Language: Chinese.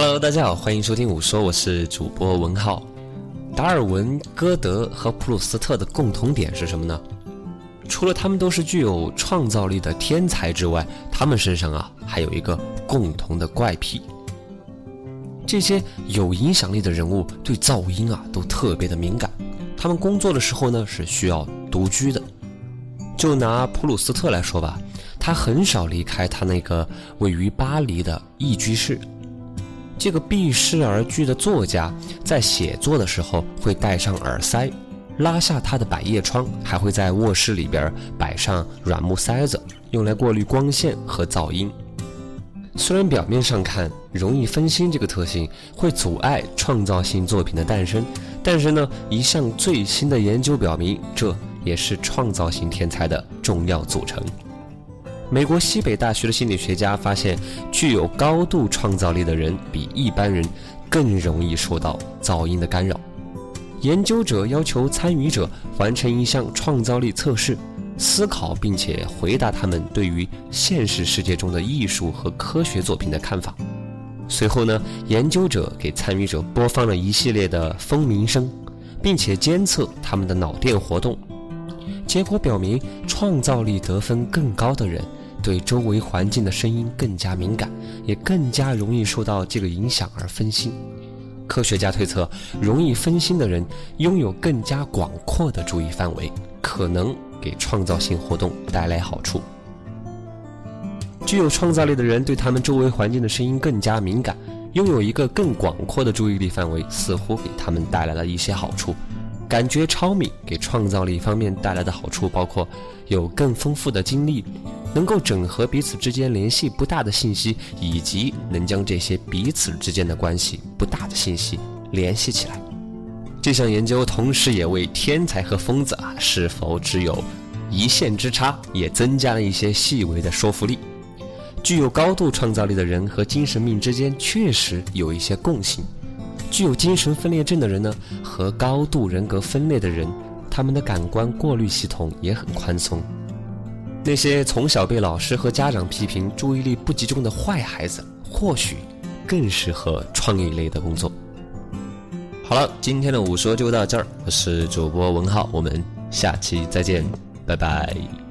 Hello，大家好，欢迎收听午说，我是主播文浩。达尔文、歌德和普鲁斯特的共同点是什么呢？除了他们都是具有创造力的天才之外，他们身上啊还有一个共同的怪癖。这些有影响力的人物对噪音啊都特别的敏感，他们工作的时候呢是需要独居的。就拿普鲁斯特来说吧，他很少离开他那个位于巴黎的一居室。这个避世而居的作家在写作的时候会戴上耳塞，拉下他的百叶窗，还会在卧室里边摆上软木塞子，用来过滤光线和噪音。虽然表面上看容易分心这个特性会阻碍创造性作品的诞生，但是呢，一项最新的研究表明，这也是创造性天才的重要组成。美国西北大学的心理学家发现，具有高度创造力的人比一般人更容易受到噪音的干扰。研究者要求参与者完成一项创造力测试，思考并且回答他们对于现实世界中的艺术和科学作品的看法。随后呢，研究者给参与者播放了一系列的蜂鸣声，并且监测他们的脑电活动。结果表明，创造力得分更高的人。对周围环境的声音更加敏感，也更加容易受到这个影响而分心。科学家推测，容易分心的人拥有更加广阔的注意范围，可能给创造性活动带来好处。具有创造力的人对他们周围环境的声音更加敏感，拥有一个更广阔的注意力范围，似乎给他们带来了一些好处。感觉超敏给创造力方面带来的好处包括有更丰富的经历。能够整合彼此之间联系不大的信息，以及能将这些彼此之间的关系不大的信息联系起来。这项研究同时也为天才和疯子啊是否只有一线之差，也增加了一些细微的说服力。具有高度创造力的人和精神病之间确实有一些共性。具有精神分裂症的人呢，和高度人格分裂的人，他们的感官过滤系统也很宽松。那些从小被老师和家长批评注意力不集中的坏孩子，或许更适合创意类的工作。好了，今天的午说就到这儿，我是主播文浩，我们下期再见，拜拜。